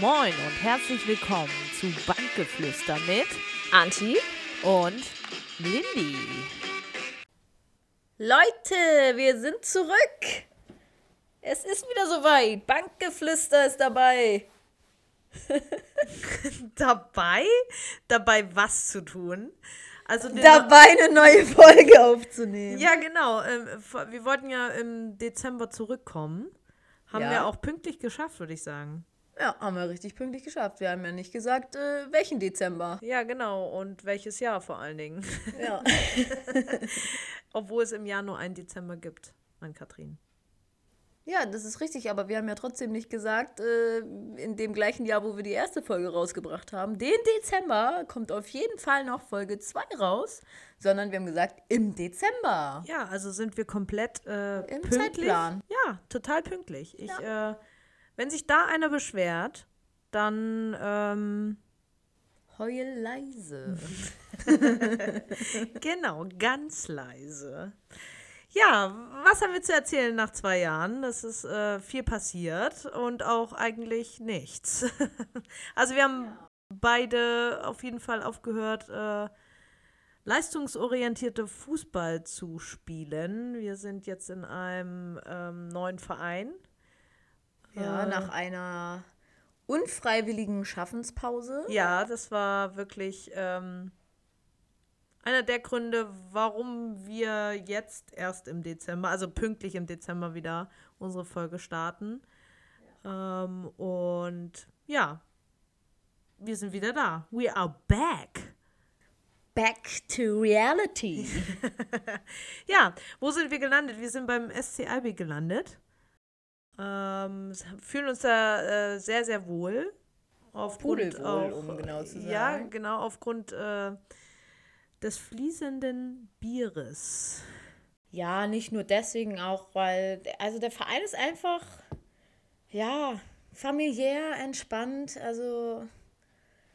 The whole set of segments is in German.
Moin und herzlich willkommen zu Bankgeflüster mit Anti und Lindy. Leute, wir sind zurück. Es ist wieder soweit. Bankgeflüster ist dabei. Dabei? Dabei was zu tun? Also Dabei eine neue Folge aufzunehmen. Ja, genau. Ähm, wir wollten ja im Dezember zurückkommen. Haben Ja. wir auch pünktlich geschafft, würde ich sagen. Ja, haben wir richtig pünktlich geschafft. Wir haben ja nicht gesagt, äh, welchen Dezember. Ja, genau. Und welches Jahr vor allen Dingen. Ja. Obwohl es im Jahr nur einen Dezember gibt, mein Katrin. ja, das ist richtig, aber wir haben ja trotzdem nicht gesagt, äh, in dem gleichen Jahr, wo wir die erste Folge rausgebracht haben, den Dezember kommt auf jeden Fall noch Folge 2 raus, sondern wir haben gesagt, im Dezember. Ja, also sind wir komplett äh, Im pünktlich. Zeitplan. Ja, total pünktlich. Ich, äh, wenn sich da einer beschwert, dann ähm, Heul leise. genau, ganz leise. Ja, was haben wir zu erzählen nach zwei Jahren? Es ist äh, viel passiert und auch eigentlich nichts. also wir haben beide auf jeden Fall aufgehört, äh, leistungsorientierte Fußball zu spielen. Wir sind jetzt in einem ähm, neuen Verein. Ja, nach einer unfreiwilligen Schaffenspause. Ja, das war wirklich ähm, einer der Gründe, warum wir jetzt erst im Dezember, also pünktlich im Dezember wieder unsere Folge starten. Ähm, und ja, wir sind wieder da. We are back. Back to reality. Ja, wo sind wir gelandet? Wir sind beim SC Albi gelandet. Ähm, fühlen uns da äh, sehr, sehr wohl. Aufgrund auch, um genau zu Ja, sagen. genau, aufgrund äh, des fließenden Bieres. ja, nicht nur deswegen auch, weil, also der Verein ist einfach, ja, familiär, entspannt. Also,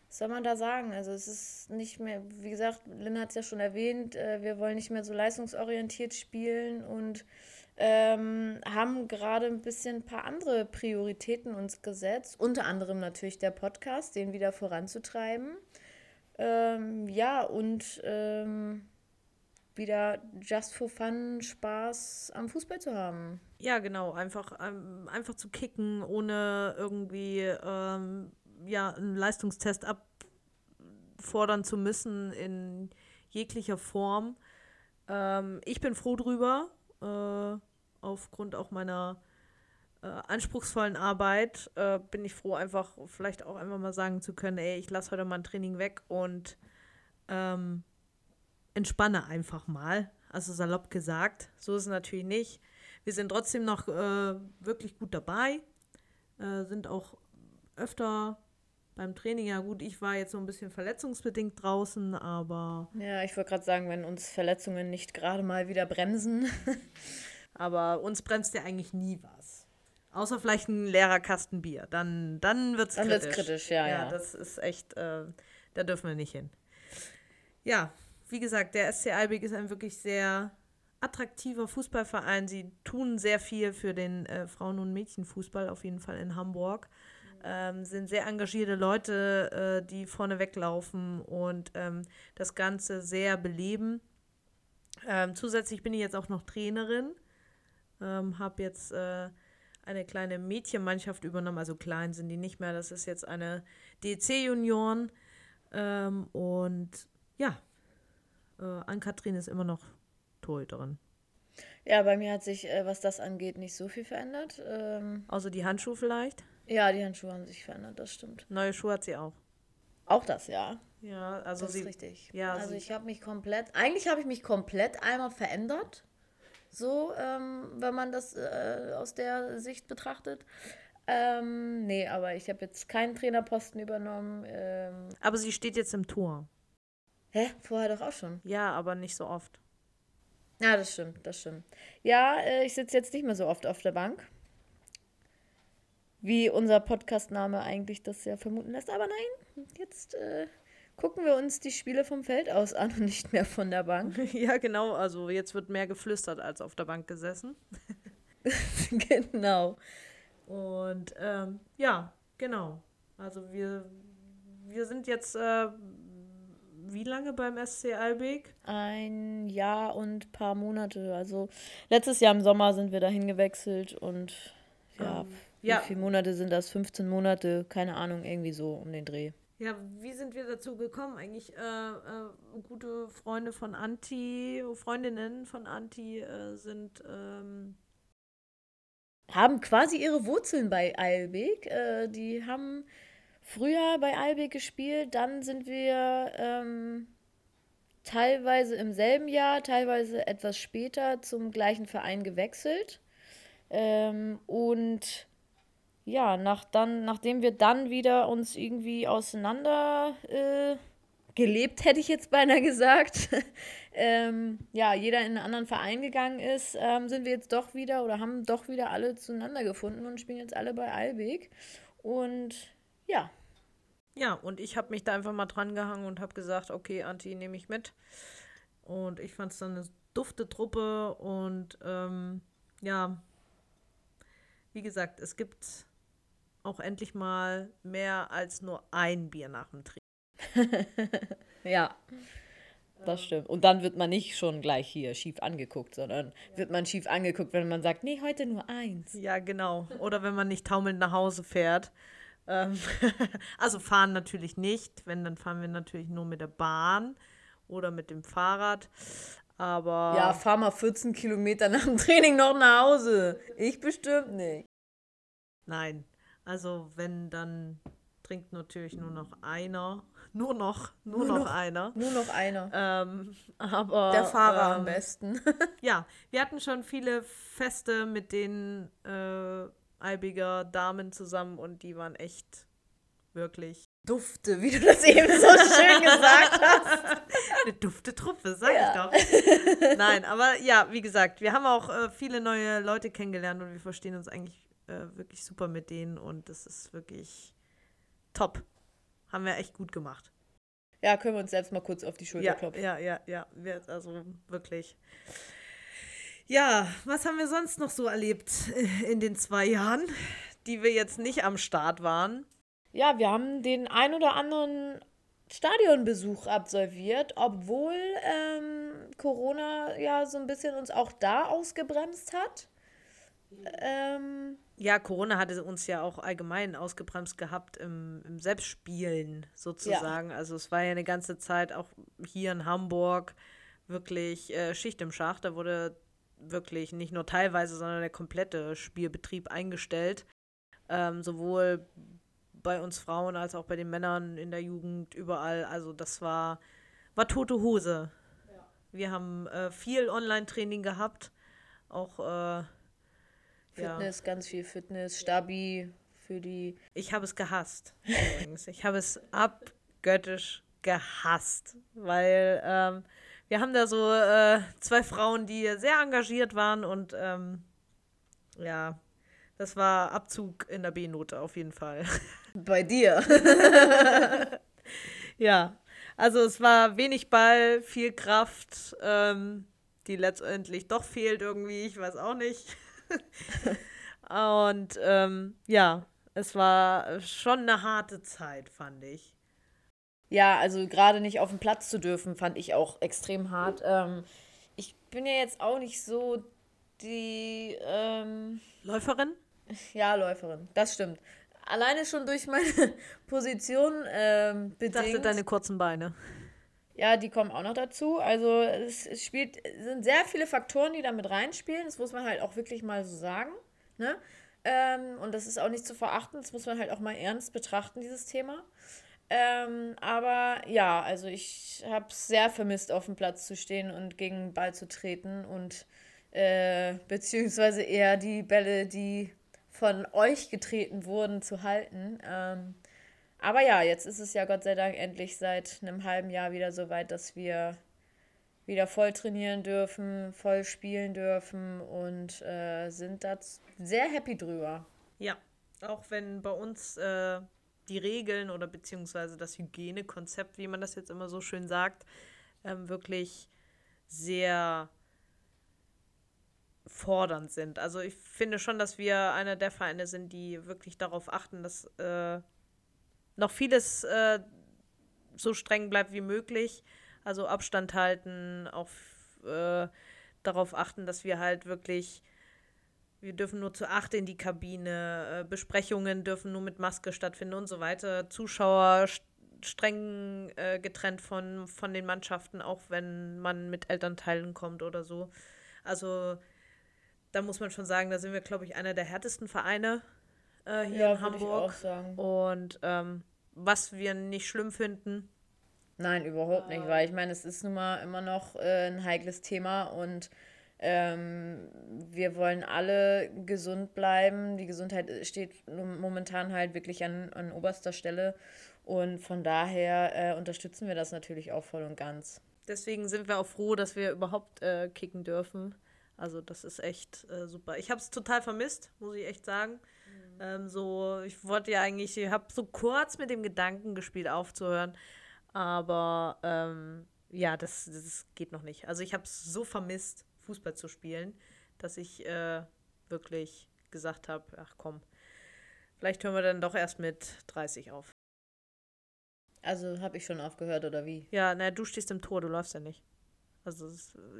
was soll man da sagen? Also, es ist nicht mehr, wie gesagt, Lynn hat es ja schon erwähnt, äh, wir wollen nicht mehr so leistungsorientiert spielen und ähm, haben gerade ein bisschen ein paar andere Prioritäten uns gesetzt. Unter anderem natürlich der Podcast, den wieder voranzutreiben. Ähm, ja, und ähm, wieder just for fun Spaß am Fußball zu haben. Ja, genau, einfach, ähm, einfach zu kicken, ohne irgendwie ähm, ja, einen Leistungstest abfordern zu müssen in jeglicher Form. Ähm, ich bin froh drüber, äh, aufgrund auch meiner äh, anspruchsvollen Arbeit äh, bin ich froh, einfach vielleicht auch einfach mal sagen zu können, ey, ich lasse heute mal ein Training weg und ähm, entspanne einfach mal. Also salopp gesagt, so ist es natürlich nicht. Wir sind trotzdem noch äh, wirklich gut dabei, äh, sind auch öfter beim Training. Ja gut, ich war jetzt so ein bisschen verletzungsbedingt draußen, aber Ja, ich wollte gerade sagen, wenn uns Verletzungen nicht gerade mal wieder bremsen. Aber uns bremst ja eigentlich nie was. Außer vielleicht ein leerer Kasten Bier. Dann, dann wird es Dann kritisch. wird's kritisch, ja, ja. das ist echt, äh, da dürfen wir nicht hin. Ja, wie gesagt, der SC Albig ist ein wirklich sehr attraktiver Fußballverein. Sie tun sehr viel für den äh, Frauen- und Mädchenfußball, auf jeden Fall in Hamburg. Ähm, sind sehr engagierte Leute, äh, die vorne weglaufen und ähm, das Ganze sehr beleben. Ähm, zusätzlich bin ich jetzt auch noch Trainerin. Ähm, habe jetzt äh, eine kleine Mädchenmannschaft übernommen. Also klein sind die nicht mehr. Das ist jetzt eine DC-Junioren. Ähm, und ja, äh, Ann-Kathrin ist immer noch Torhüterin. Ja, bei mir hat sich, äh, was das angeht, nicht so viel verändert. Ähm, Außer die Handschuhe vielleicht. Ja, die Handschuhe haben sich verändert, das stimmt. Neue Schuhe hat sie auch. Auch das, ja. Ja, also Das sie. ist richtig. ja, also ich habe mich komplett, eigentlich habe ich mich komplett einmal verändert. So, ähm, wenn man das äh, aus der Sicht betrachtet. Ähm, nee, aber ich habe jetzt keinen Trainerposten übernommen. Ähm, Aber sie steht jetzt im Tor. hä? Vorher doch auch schon. Ja, aber nicht so oft. Ja, das stimmt, das stimmt. Ja, äh, ich sitze jetzt nicht mehr so oft auf der Bank. Wie unser Podcastname eigentlich das ja vermuten lässt. Aber nein, jetzt äh, gucken wir uns die Spiele vom Feld aus an und nicht mehr von der Bank. ja, genau. Also jetzt wird mehr geflüstert als auf der Bank gesessen. genau. Und ähm, ja, genau. Also wir, wir sind jetzt äh, wie lange beim SC Albeck? Ein Jahr und ein paar Monate. Also letztes Jahr im Sommer sind wir dahin gewechselt und ja, um, ähm, wie ja. viele Monate sind das? 15 Monate, keine Ahnung, irgendwie so um den Dreh. Ja, wie sind wir dazu gekommen? Eigentlich äh, äh, gute Freunde von Anti, Freundinnen von Anti äh, sind. Ähm haben quasi ihre Wurzeln bei Eilbeek. Äh, die haben früher bei Albeck gespielt, dann sind wir ähm, teilweise im selben Jahr, teilweise etwas später zum gleichen Verein gewechselt. Ähm, und ja, nach dann, nachdem wir dann wieder uns irgendwie auseinander äh, gelebt, hätte ich jetzt beinahe gesagt, ähm, ja, jeder in einen anderen Verein gegangen ist, ähm, sind wir jetzt doch wieder oder haben doch wieder alle zueinander gefunden und spielen jetzt alle bei Albeck. Und ja. Ja, und ich habe mich da einfach mal dran gehangen und habe gesagt, okay, Anti nehme ich mit. Und ich fand es dann eine dufte Truppe und ähm, ja, wie gesagt, es gibt auch endlich mal mehr als nur ein Bier nach dem Trinken. ja, das stimmt. Und dann wird man nicht schon gleich hier schief angeguckt, sondern wird man schief angeguckt, wenn man sagt, nee, heute nur eins. Ja, genau. Oder wenn man nicht taumelnd nach Hause fährt. Ähm, also fahren natürlich nicht. Wenn, dann fahren wir natürlich nur mit der Bahn oder mit dem Fahrrad. Aber. Ja, fahr mal 14 Kilometer nach dem Training noch nach Hause. Ich bestimmt nicht. Nein. Also, wenn, dann trinkt natürlich nur noch einer. Nur noch, nur, nur noch, noch, einer. Nur noch einer. Ähm, aber. Der Fahrer ähm, am besten. ja, wir hatten schon viele Feste mit den äh, Albiger Damen zusammen und die waren echt wirklich Dufte, wie du das eben so schön gesagt hast. Eine dufte Truppe, sag ja. ich doch. Nein, aber ja, wie gesagt, wir haben auch äh, viele neue Leute kennengelernt und wir verstehen uns eigentlich äh, wirklich super mit denen und das ist wirklich top. Haben wir echt gut gemacht. Ja, können wir uns selbst mal kurz auf die Schulter ja, klopfen. Ja, ja, ja, ja. Also wirklich. Ja, was haben wir sonst noch so erlebt in den zwei Jahren, die wir jetzt nicht am Start waren? Ja, wir haben den ein oder anderen Stadionbesuch absolviert, obwohl ähm, Corona ja so ein bisschen uns auch da ausgebremst hat. Ähm, ja, Corona hatte uns ja auch allgemein ausgebremst gehabt im, im Selbstspielen sozusagen. Ja. Also es war ja eine ganze Zeit auch hier in Hamburg wirklich äh, Schicht im Schacht. Da wurde wirklich nicht nur teilweise, sondern der komplette Spielbetrieb eingestellt. Ähm, sowohl bei uns Frauen als auch bei den Männern in der Jugend, überall. Also das war, war tote Hose. Ja. Wir haben äh, viel Online-Training gehabt. Auch äh, Fitness, ja. ganz viel Fitness, Stabi für die. Ich habe es gehasst, übrigens. Ich habe es abgöttisch gehasst, weil ähm, wir haben da so äh, zwei Frauen, die sehr engagiert waren und ähm, ja, das war Abzug in der B-Note auf jeden Fall. Bei dir. ja, also es war wenig Ball, viel Kraft, ähm, die letztendlich doch fehlt irgendwie, ich weiß auch nicht. und ähm, ja, es war schon eine harte Zeit, fand ich. Ja, also gerade nicht auf dem Platz zu dürfen, fand ich auch extrem hart. Ähm, ich bin ja jetzt auch nicht so die ähm, Läuferin? Ja, Läuferin, das stimmt. Alleine schon durch meine Position ähm, bedingt. Ich dachte, deine kurzen Beine. Ja, die kommen auch noch dazu. Also es, es spielt, sind sehr viele Faktoren, die da mit reinspielen. Das muss man halt auch wirklich mal so sagen. Ne? Ähm, und das ist auch nicht zu verachten. Das muss man halt auch mal ernst betrachten, dieses Thema. Ähm, aber ja, also ich habe es sehr vermisst, auf dem Platz zu stehen und gegen den Ball zu treten und äh, beziehungsweise eher die Bälle, die von euch getreten wurden, zu halten. Ähm, aber ja, jetzt ist es ja Gott sei Dank endlich seit einem halben Jahr wieder so weit, dass wir wieder voll trainieren dürfen, voll spielen dürfen und äh, sind da sehr happy drüber. Ja, auch wenn bei uns äh, die Regeln oder beziehungsweise das Hygienekonzept, wie man das jetzt immer so schön sagt, ähm, wirklich sehr fordernd sind. Also ich finde schon, dass wir einer der Vereine sind, die wirklich darauf achten, dass äh, noch vieles äh, so streng bleibt wie möglich. Also Abstand halten, auch äh, darauf achten, dass wir halt wirklich, wir dürfen nur zu acht in die Kabine, äh, Besprechungen dürfen nur mit Maske stattfinden und so weiter. Zuschauer streng äh, getrennt von, von den Mannschaften, auch wenn man mit Elternteilen kommt oder so. Also da muss man schon sagen, da sind wir, glaube ich, einer der härtesten Vereine äh, hier ja, in Hamburg. Ich auch sagen. Und ähm, was wir nicht schlimm finden. Nein, überhaupt nicht, weil ich meine, es ist nun mal immer noch äh, ein heikles Thema und ähm, wir wollen alle gesund bleiben. Die Gesundheit steht momentan halt wirklich an, an oberster Stelle und von daher äh, unterstützen wir das natürlich auch voll und ganz. Deswegen sind wir auch froh, dass wir überhaupt äh, kicken dürfen. Also das ist echt äh, super. Ich habe es total vermisst, muss ich echt sagen. Ähm, so, ich wollte ja eigentlich, ich habe so kurz mit dem Gedanken gespielt, aufzuhören. Aber ähm, ja, das, das geht noch nicht. Also ich habe es so vermisst, Fußball zu spielen, dass ich äh, wirklich gesagt habe, ach komm, vielleicht hören wir dann doch erst mit 30 auf. Also habe ich schon aufgehört oder wie? Ja, naja, du stehst im Tor, du läufst ja nicht. Also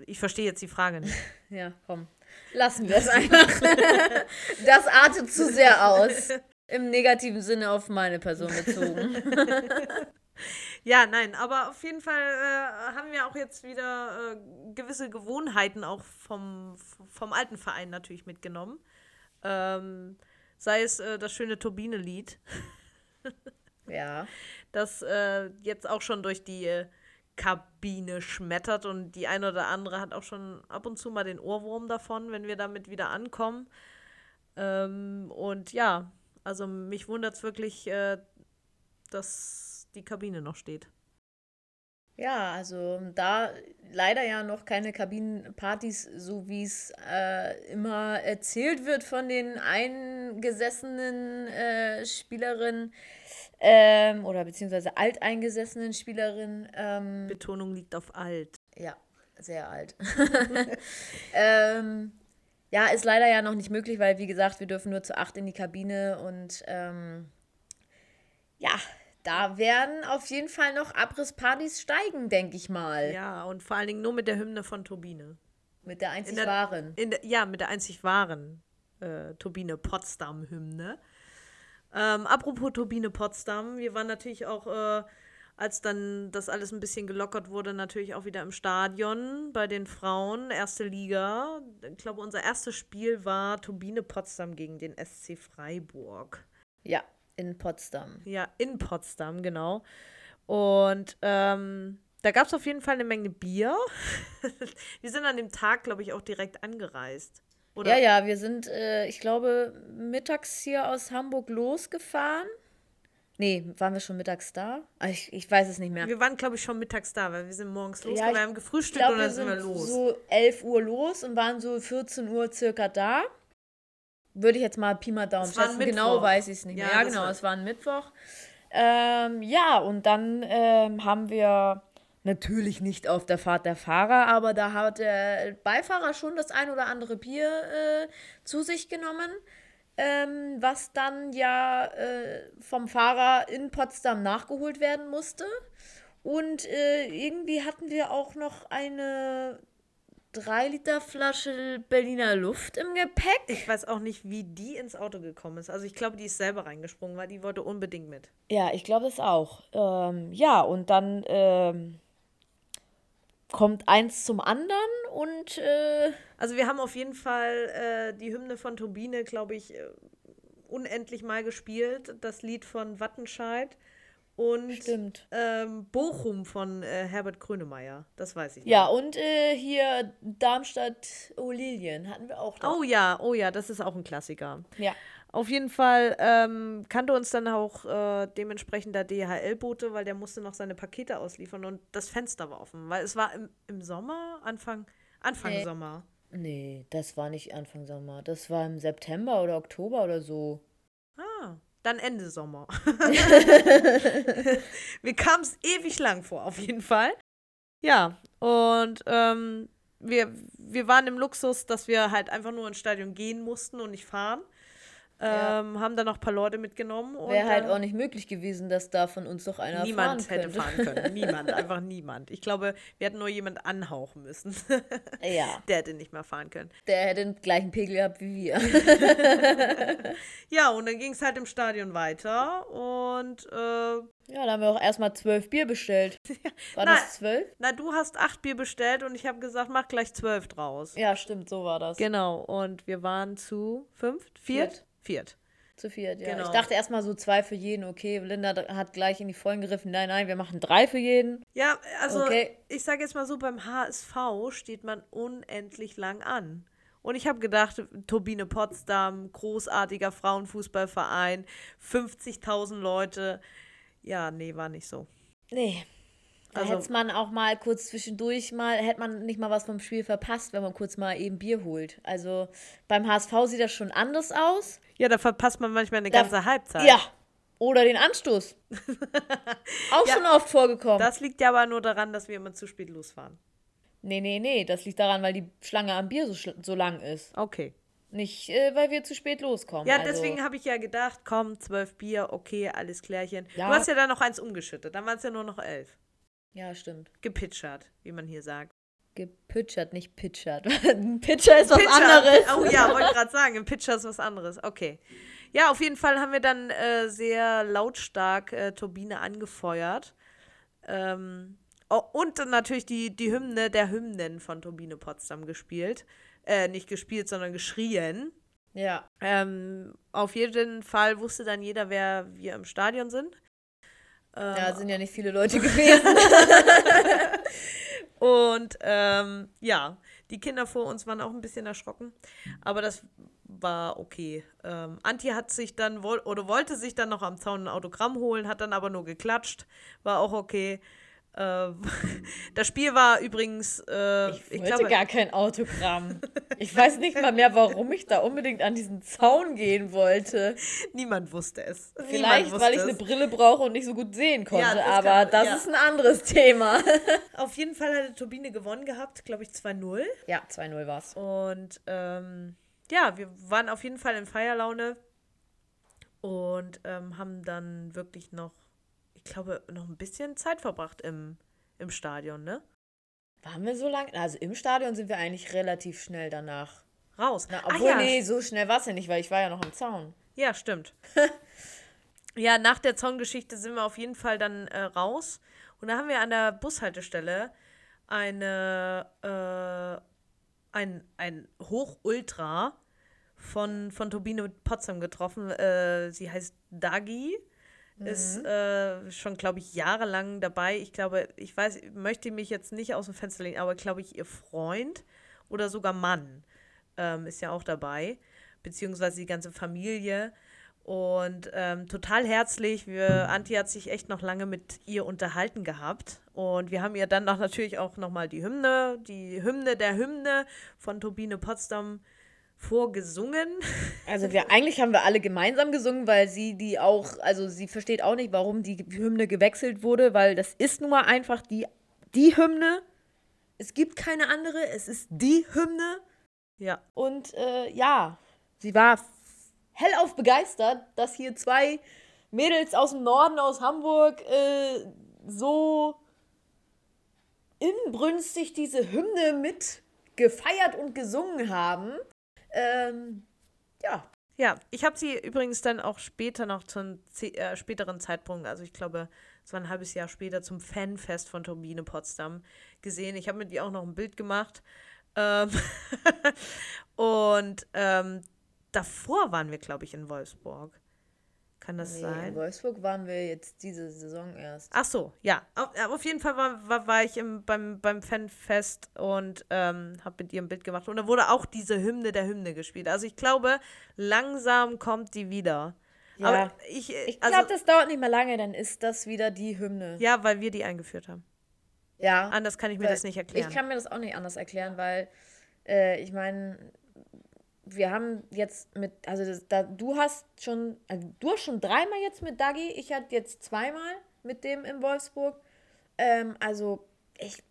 ich verstehe jetzt die Frage nicht. ja, komm. Lassen wir es einfach. das artet zu sehr aus. Im negativen Sinne auf meine Person bezogen. ja, nein, aber auf jeden Fall äh, haben wir auch jetzt wieder äh, gewisse Gewohnheiten auch vom, vom alten Verein natürlich mitgenommen. Ähm, sei es äh, das schöne Turbine-Lied. ja. Das äh, jetzt auch schon durch die äh, Kabine schmettert und die eine oder andere hat auch schon ab und zu mal den Ohrwurm davon, wenn wir damit wieder ankommen. Ähm, und ja, also mich wundert es wirklich, äh, dass die Kabine noch steht. Ja, also da leider ja noch keine Kabinenpartys, so wie es äh, immer erzählt wird von den eingesessenen äh, Spielerinnen ähm, oder beziehungsweise alteingesessenen Spielerinnen. Ähm, Betonung liegt auf alt. Ja, sehr alt. ähm, ja, ist leider ja noch nicht möglich, weil wie gesagt, wir dürfen nur zu acht in die Kabine und ähm, ja, da werden auf jeden Fall noch Abrisspartys steigen, denke ich mal. Ja, und vor allen Dingen nur mit der Hymne von Turbine. Mit der einzig der, wahren. Der, ja, mit der einzig wahren äh, Turbine Potsdam-Hymne. Ähm, apropos Turbine Potsdam, wir waren natürlich auch, äh, als dann das alles ein bisschen gelockert wurde, natürlich auch wieder im Stadion bei den Frauen, erste Liga. Ich glaube, unser erstes Spiel war Turbine Potsdam gegen den SC Freiburg. Ja, in Potsdam. Ja, in Potsdam, genau. Und ähm, da gab es auf jeden Fall eine Menge Bier. wir sind an dem Tag, glaube ich, auch direkt angereist. Oder? Ja, ja, wir sind, äh, ich glaube, mittags hier aus Hamburg losgefahren. Nee, waren wir schon mittags da? Ah, ich, ich weiß es nicht mehr. Wir waren, glaube ich, schon mittags da, weil wir sind morgens losgefahren. Ja, wir haben gefrühstückt glaub, und dann sind wir los. so 11 Uhr los und waren so 14 Uhr circa da. Würde ich jetzt mal Pi mal Daumen schätzen. Genau weiß ich es nicht mehr. Ja, ja genau, es war ein Mittwoch. Ähm, ja, und dann ähm, haben wir Natürlich nicht auf der Fahrt der Fahrer, aber da hat der Beifahrer schon das ein oder andere Bier äh, zu sich genommen, ähm, was dann ja äh, vom Fahrer in Potsdam nachgeholt werden musste. Und äh, irgendwie hatten wir auch noch eine 3 Liter Flasche Berliner Luft im Gepäck. Ich weiß auch nicht, wie die ins Auto gekommen ist. Also ich glaube, die ist selber reingesprungen, weil die wollte unbedingt mit. Ja, ich glaube es auch. Ähm, ja, und dann ähm, kommt eins zum anderen und. Äh also, wir haben auf jeden Fall äh, die Hymne von Turbine, glaube ich, äh, unendlich mal gespielt. Das Lied von Wattenscheid. Und ähm, Bochum von äh, Herbert Grönemeyer. Das weiß ich. Noch. Ja, und äh, hier Darmstadt Olilien hatten wir auch. Noch. Oh ja, oh ja, das ist auch ein Klassiker. Ja. Auf jeden Fall ähm, kannte uns dann auch äh, dementsprechend der DHL-Bote, weil der musste noch seine Pakete ausliefern und das Fenster war offen, weil es war im, im Sommer, Anfang, Anfang nee. Sommer. Nee, das war nicht Anfang Sommer. Das war im September oder Oktober oder so. Ah, dann Ende Sommer. Mir kam es ewig lang vor, auf jeden Fall. Ja, und ähm, wir, wir waren im Luxus, dass wir halt einfach nur ins Stadion gehen mussten und nicht fahren. Ja. Ähm, haben dann noch ein paar Leute mitgenommen. Wäre halt auch nicht möglich gewesen, dass da von uns doch einer niemand fahren hätte fahren können. Niemand, einfach niemand. Ich glaube, wir hätten nur jemand anhauchen müssen. ja. Der hätte nicht mehr fahren können. Der hätte den gleichen Pegel gehabt wie wir. ja, und dann ging es halt im Stadion weiter und äh, ja, da haben wir auch erstmal zwölf Bier bestellt. War na, das zwölf? Na, du hast acht Bier bestellt und ich habe gesagt, mach gleich zwölf draus. Ja, stimmt, so war das. Genau, und wir waren zu fünf, viert? Viert. Viert. Zu viert, ja. Genau. Ich dachte erstmal so zwei für jeden, okay. Linda hat gleich in die Vollen gegriffen. Nein, nein, wir machen drei für jeden. Ja, also okay. ich sage jetzt mal so, beim HSV steht man unendlich lang an. Und ich habe gedacht, Turbine Potsdam, großartiger Frauenfußballverein, 50.000 Leute ja, nee, war nicht so. Nee. Da also, hätte man auch mal kurz zwischendurch mal, hätte man nicht mal was vom Spiel verpasst, wenn man kurz mal eben Bier holt. Also beim HSV sieht das schon anders aus. Ja, da verpasst man manchmal eine da, ganze Halbzeit. Ja. Oder den Anstoß. auch ja, schon oft vorgekommen. Das liegt ja aber nur daran, dass wir immer zu spät losfahren. Nee, nee, nee. Das liegt daran, weil die Schlange am Bier so, so lang ist. Okay. Nicht, äh, weil wir zu spät loskommen. Ja, also. deswegen habe ich ja gedacht, komm, zwölf Bier, okay, alles klärchen. Ja. Du hast ja dann noch eins umgeschüttet, dann waren es ja nur noch elf. Ja, stimmt. Gepitchert, wie man hier sagt. Gepitchert, nicht pitchert. Ein Pitcher ist was Pitcher. anderes. Oh ja, wollte gerade sagen, ein Pitcher ist was anderes. Okay. Ja, auf jeden Fall haben wir dann äh, sehr lautstark äh, Turbine angefeuert. Ähm, oh, und natürlich die, die Hymne der Hymnen von Turbine Potsdam gespielt äh, nicht gespielt, sondern geschrien. Ja. Ähm, auf jeden Fall wusste dann jeder, wer wir im Stadion sind. Ähm, ja, sind ja nicht viele Leute gewesen. Und ähm, ja, die Kinder vor uns waren auch ein bisschen erschrocken, aber das war okay. Ähm, Antje hat sich dann wohl oder wollte sich dann noch am Zaun ein Autogramm holen, hat dann aber nur geklatscht, war auch okay. Äh, das Spiel war übrigens. Äh, ich wollte ich glaube, gar kein Autogramm. Ich weiß nicht mal mehr, warum ich da unbedingt an diesen Zaun gehen wollte. Niemand wusste es. Vielleicht, wusste weil ich es. eine Brille brauche und nicht so gut sehen konnte. Ja, das aber kann, das ja. ist ein anderes Thema. Auf jeden Fall hatte Turbine gewonnen gehabt, glaube ich 2-0. Ja, 2-0 war es. Und ähm, ja, wir waren auf jeden Fall in Feierlaune und ähm, haben dann wirklich noch glaube, noch ein bisschen Zeit verbracht im, im Stadion, ne? Waren wir so lange? Also im Stadion sind wir eigentlich relativ schnell danach raus. Na, obwohl, ja. nee, so schnell war es ja nicht, weil ich war ja noch am Zaun. Ja, stimmt. ja, nach der Zaungeschichte sind wir auf jeden Fall dann äh, raus. Und da haben wir an der Bushaltestelle eine, äh, ein, ein Hochultra von, von Turbine Potsdam getroffen. Äh, sie heißt Dagi mhm. ist äh, schon, glaube ich, jahrelang dabei. Ich glaube, ich weiß, möchte mich jetzt nicht aus dem Fenster legen, aber glaube ich, ihr Freund oder sogar Mann ähm, ist ja auch dabei, beziehungsweise die ganze Familie. Und ähm, total herzlich. Wir, Anti hat sich echt noch lange mit ihr unterhalten gehabt. Und wir haben ihr dann auch natürlich auch nochmal die Hymne, die Hymne der Hymne von Turbine Potsdam vorgesungen. Also wir eigentlich haben wir alle gemeinsam gesungen, weil sie die auch, also sie versteht auch nicht, warum die Hymne gewechselt wurde, weil das ist nun mal einfach die, die Hymne. Es gibt keine andere, es ist die Hymne. Ja. Und äh, ja, sie war hellauf begeistert, dass hier zwei Mädels aus dem Norden, aus Hamburg, äh, so inbrünstig diese Hymne mit gefeiert und gesungen haben. Ähm, ja. Ja, ich habe sie übrigens dann auch später noch zum äh, späteren Zeitpunkt, also ich glaube, es war ein halbes Jahr später, zum Fanfest von Turbine Potsdam gesehen. Ich habe mit ihr auch noch ein Bild gemacht. Ähm und ähm, davor waren wir, glaube ich, in Wolfsburg. Kann das nee, sein? In Wolfsburg waren wir jetzt diese Saison erst. Ach so, ja. Auf, auf jeden Fall war, war, war ich im, beim, beim Fanfest und ähm, habe mit ihr ein Bild gemacht. Und da wurde auch diese Hymne der Hymne gespielt. Also ich glaube, langsam kommt die wieder. Ja. Aber ich, äh, ich glaube, also, das dauert nicht mehr lange, dann ist das wieder die Hymne. Ja, weil wir die eingeführt haben. Ja. Anders kann ich mir das nicht erklären. Ich kann mir das auch nicht anders erklären, weil äh, ich meine, wir haben jetzt mit, also das, da, du hast schon, also du hast schon dreimal jetzt mit Dagi, ich hatte jetzt zweimal mit dem in Wolfsburg. Ähm, also ich,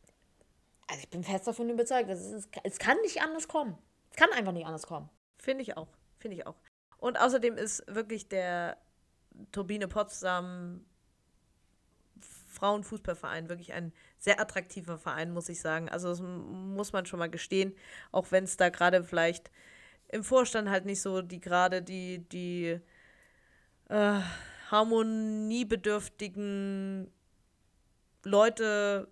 also ich bin fest davon überzeugt, es, es kann nicht anders kommen. Es kann einfach nicht anders kommen. Finde ich auch, finde ich auch. Und außerdem ist wirklich der Turbine Potsdam Frauenfußballverein wirklich ein sehr attraktiver Verein, muss ich sagen. Also das muss man schon mal gestehen, auch wenn es da gerade vielleicht im Vorstand halt nicht so die gerade die, die äh, harmoniebedürftigen Leute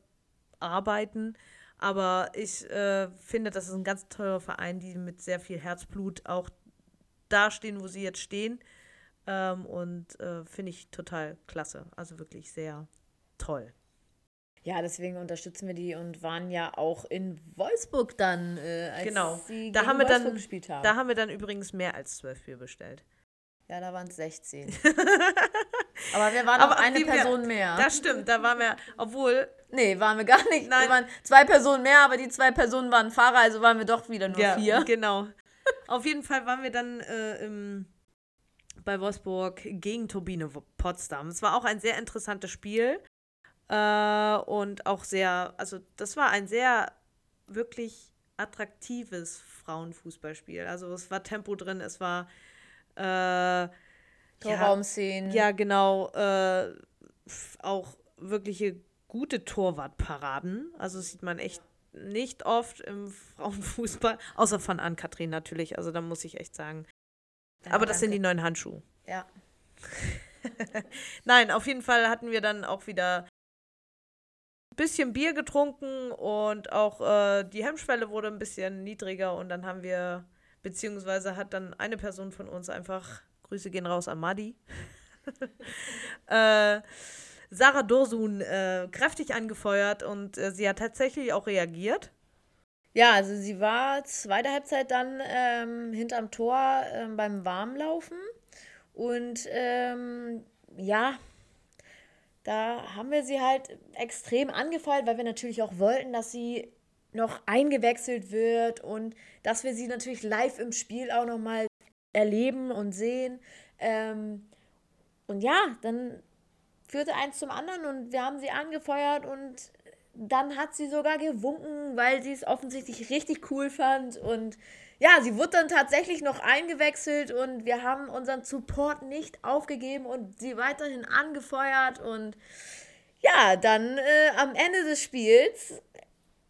arbeiten. Aber ich äh, finde, das ist ein ganz toller Verein, die mit sehr viel Herzblut auch dastehen, wo sie jetzt stehen. Ähm, und äh, finde ich total klasse. Also wirklich sehr toll. Ja, deswegen unterstützen wir die und waren ja auch in Wolfsburg dann, äh, als genau. sie da haben wir Wolfsburg dann, gespielt haben. Da haben wir dann übrigens mehr als zwölf Bier bestellt. Ja, da waren es 16. Aber wir waren Aber auch eine wir- Person mehr. Das stimmt, da waren wir, obwohl, nee, waren wir gar nicht. Nein. Wir waren zwei Personen mehr, aber die zwei Personen waren Fahrer, also waren wir doch wieder nur ja, vier. genau. Auf jeden Fall waren wir dann äh, im, bei Wolfsburg gegen Turbine Potsdam. Es war auch ein sehr interessantes Spiel äh, und auch sehr, also das war ein sehr wirklich attraktives Frauenfußballspiel. Also es war Tempo drin, es war äh, ja, Torraumszenen. Ja, genau. Äh, auch wirkliche gute Torwartparaden. Also das sieht man echt nicht oft im Frauenfußball. Außer von Ann-Kathrin natürlich. Also da muss ich echt sagen. Ja, Aber das sind die danke. neuen Handschuhe. Ja. Nein, auf jeden Fall hatten wir dann auch wieder bisschen Bier getrunken und auch äh, die Hemmschwelle wurde ein bisschen niedriger und dann haben wir, beziehungsweise hat dann eine Person von uns einfach, Grüße gehen raus an Madi, äh, Sarah Dorsun äh, kräftig angefeuert und äh, sie hat tatsächlich auch reagiert. Ja, also sie war zweite Halbzeit dann ähm, hinterm Tor ähm, beim Warmlaufen. Und ähm, ja, da haben wir sie halt extrem angefeuert, weil wir natürlich auch wollten, dass sie noch eingewechselt wird und dass wir sie natürlich live im Spiel auch nochmal erleben und sehen. Ähm, und ja, dann führte eins zum anderen und wir haben sie angefeuert und dann hat sie sogar gewunken, weil sie es offensichtlich richtig cool fand. Und ja, sie wurde dann tatsächlich noch eingewechselt und wir haben unseren Support nicht aufgegeben und sie weiterhin angefeuert. Und ja, dann äh, am Ende des Spiels,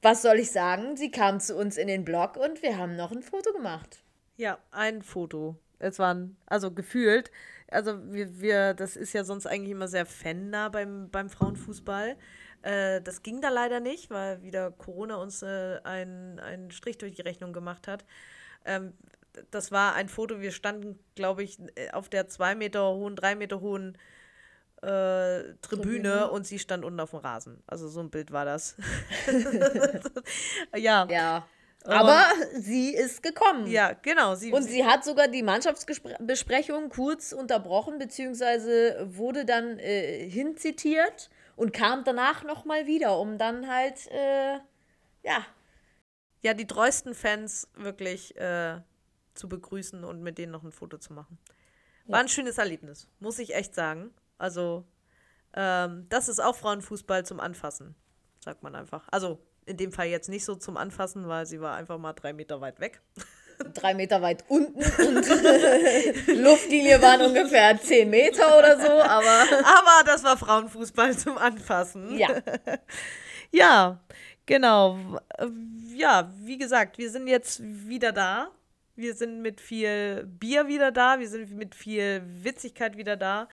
was soll ich sagen, sie kam zu uns in den Blog und wir haben noch ein Foto gemacht. Ja, ein Foto. Es waren, also gefühlt, also wir, wir, das ist ja sonst eigentlich immer sehr fannah beim, beim Frauenfußball. Äh, das ging da leider nicht, weil wieder Corona uns äh, einen, einen Strich durch die Rechnung gemacht hat. Ähm, das war ein Foto, wir standen, glaube ich, auf der zwei Meter hohen, drei Meter hohen äh, Tribüne, Tribüne. und sie stand unten auf dem Rasen. Also so ein Bild war das. ja. Ja. Aber sie ist gekommen. Ja, genau. Sie, Und sie hat sogar die Mannschaftsbesprechung kurz unterbrochen, beziehungsweise wurde dann äh, hinzitiert und kam danach nochmal wieder, um dann halt, äh, ja, ja, die treuesten Fans wirklich äh, zu begrüßen und mit denen noch ein Foto zu machen. War ein schönes Erlebnis, muss ich echt sagen. Also, ähm, das ist auch Frauenfußball zum Anfassen, sagt man einfach. Also, in dem Fall jetzt nicht so zum Anfassen, weil sie war einfach mal drei Meter weit weg. drei Meter weit unten und Luftlinie waren ungefähr zehn Meter oder so, aber Aber das war Frauenfußball zum Anfassen. ja. Ja, genau. Äh, Ja, wie gesagt, wir sind jetzt wieder da. Wir sind mit viel Bier wieder da. Wir sind mit viel Witzigkeit wieder da.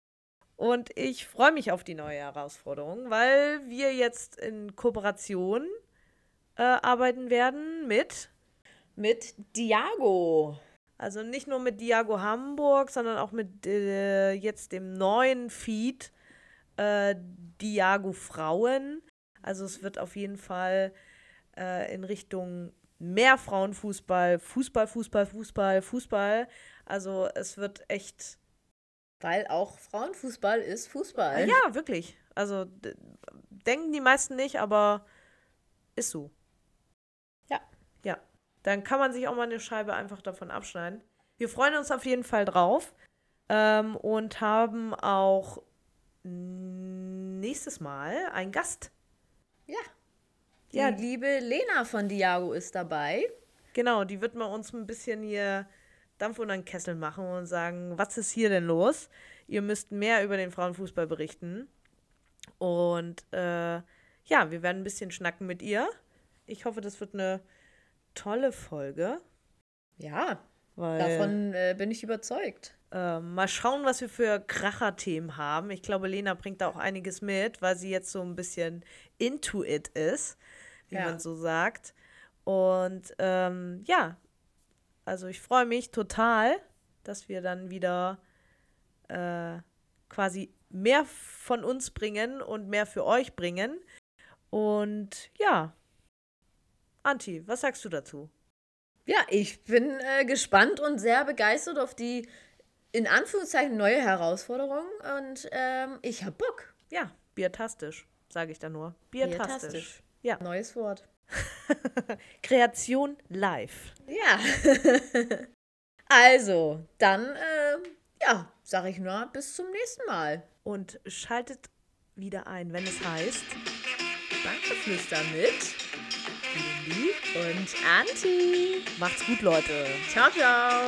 Und ich freue mich auf die neue Herausforderung, weil wir jetzt in Kooperation äh, arbeiten werden mit, Mit Diago. also nicht nur mit Diago Hamburg, sondern auch mit äh, jetzt dem neuen Feed äh, Diago Frauen. Also es wird auf jeden Fall äh, in Richtung mehr Frauenfußball, Fußball, Fußball, Fußball, Fußball. Also es wird echt, Weil auch Frauenfußball ist Fußball. ja, wirklich. Also denken die meisten nicht, aber ist so. Ja. Ja. Dann kann man sich auch mal eine Scheibe einfach davon abschneiden. Wir freuen uns auf jeden Fall drauf ähm, und haben auch nächstes Mal einen Gast. Ja. Die Ja. liebe Lena von Diago ist dabei. Genau, die wird mal uns ein bisschen hier Dampf unter den Kessel machen und sagen, was ist hier denn los? Ihr müsst mehr über den Frauenfußball berichten. Und äh, ja, wir werden ein bisschen schnacken mit ihr. Ich hoffe, das wird eine tolle Folge. Ja, weil, davon äh, bin ich überzeugt. Äh, mal schauen, was wir für Kracher-Themen haben. Ich glaube, Lena bringt da auch einiges mit, weil sie jetzt so ein bisschen into it ist, wie ja. man so sagt. Und ähm, ja, also ich freue mich total, dass wir dann wieder äh, quasi mehr von uns bringen und mehr für euch bringen. Und ja, Anti, was sagst du dazu? Ja, ich bin äh, gespannt und sehr begeistert auf die in Anführungszeichen neue Herausforderung und ähm, ich hab Bock. Ja, biertastisch, sage ich da nur. Biertastisch. biertastisch. Ja. Neues Wort. Kreation live. Ja. also, dann, äh, ja, sage ich nur, bis zum nächsten Mal. Und schaltet wieder ein, wenn es heißt Bankgeflüster mit Lili und Anti. Macht's gut, Leute. Ciao, ciao.